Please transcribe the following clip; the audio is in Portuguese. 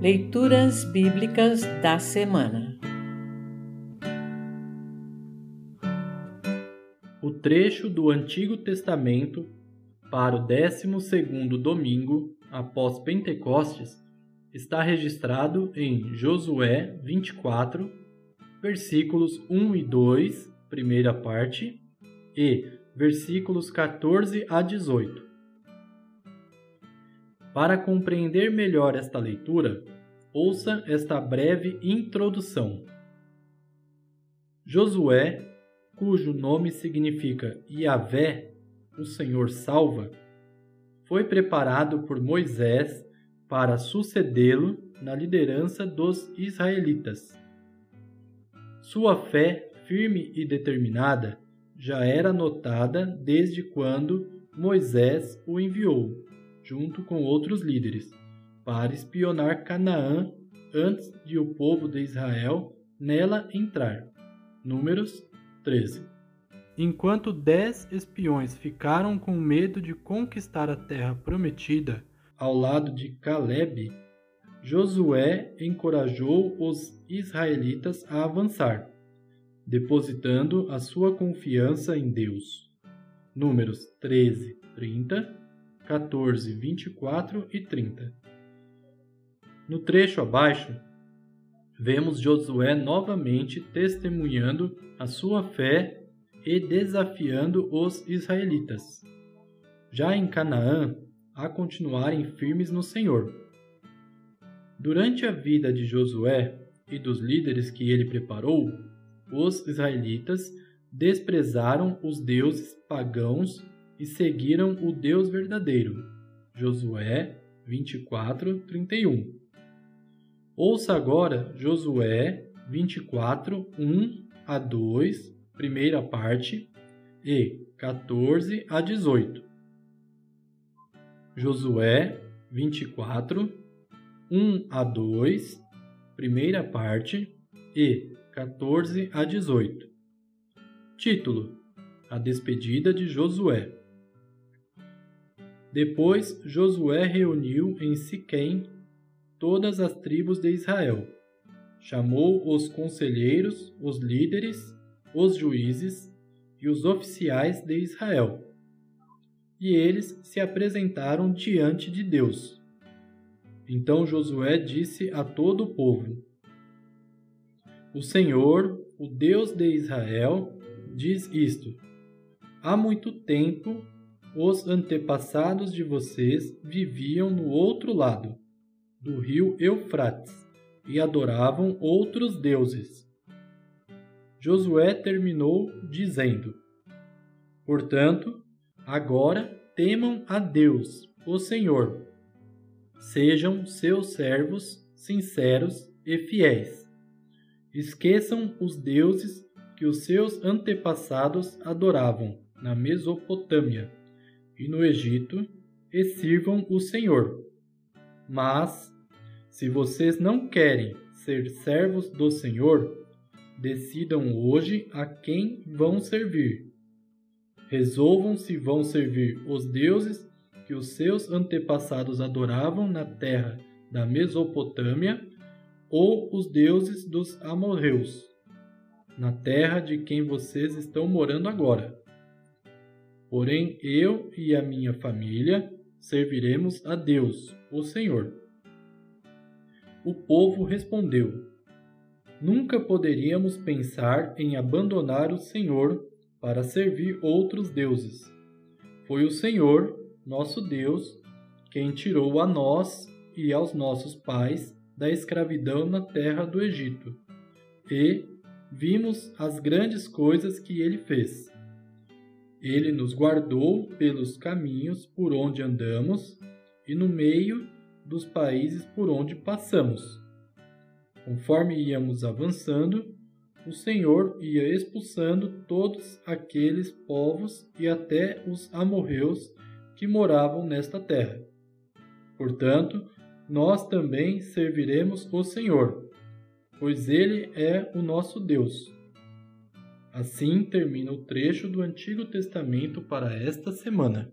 Leituras Bíblicas da Semana O trecho do Antigo Testamento para o 12º domingo após Pentecostes está registrado em Josué 24, versículos 1 e 2, primeira parte, e versículos 14 a 18. Para compreender melhor esta leitura, ouça esta breve introdução. Josué, cujo nome significa Yahvé, o Senhor salva, foi preparado por Moisés para sucedê-lo na liderança dos israelitas. Sua fé firme e determinada já era notada desde quando Moisés o enviou junto com outros líderes, para espionar Canaã antes de o povo de Israel nela entrar. Números 13. Enquanto dez espiões ficaram com medo de conquistar a terra prometida ao lado de Caleb, Josué encorajou os israelitas a avançar, depositando a sua confiança em Deus. Números 13, 30 14, 24 e 30. No trecho abaixo, vemos Josué novamente testemunhando a sua fé e desafiando os israelitas, já em Canaã, a continuarem firmes no Senhor. Durante a vida de Josué e dos líderes que ele preparou, os israelitas desprezaram os deuses pagãos e seguiram o Deus verdadeiro. Josué 24, 31. Ouça agora Josué 24, 1 a 2, primeira parte, e 14 a 18. Josué 24, 1 a 2, primeira parte, e 14 a 18. Título: A despedida de Josué. Depois Josué reuniu em Siquém todas as tribos de Israel. Chamou os conselheiros, os líderes, os juízes e os oficiais de Israel. E eles se apresentaram diante de Deus. Então Josué disse a todo o povo: O Senhor, o Deus de Israel, diz isto: Há muito tempo os antepassados de vocês viviam no outro lado do rio Eufrates e adoravam outros deuses. Josué terminou dizendo: Portanto, agora temam a Deus, o Senhor. Sejam seus servos sinceros e fiéis. Esqueçam os deuses que os seus antepassados adoravam na Mesopotâmia e no Egito e sirvam o Senhor. Mas, se vocês não querem ser servos do Senhor, decidam hoje a quem vão servir. Resolvam se vão servir os deuses que os seus antepassados adoravam na terra da Mesopotâmia ou os deuses dos amorreus, na terra de quem vocês estão morando agora. Porém, eu e a minha família serviremos a Deus, o Senhor. O povo respondeu: Nunca poderíamos pensar em abandonar o Senhor para servir outros deuses. Foi o Senhor, nosso Deus, quem tirou a nós e aos nossos pais da escravidão na terra do Egito. E vimos as grandes coisas que ele fez ele nos guardou pelos caminhos por onde andamos e no meio dos países por onde passamos. Conforme íamos avançando, o Senhor ia expulsando todos aqueles povos e até os amorreus que moravam nesta terra. Portanto, nós também serviremos o Senhor, pois Ele é o nosso Deus Assim termina o trecho do Antigo Testamento para esta semana.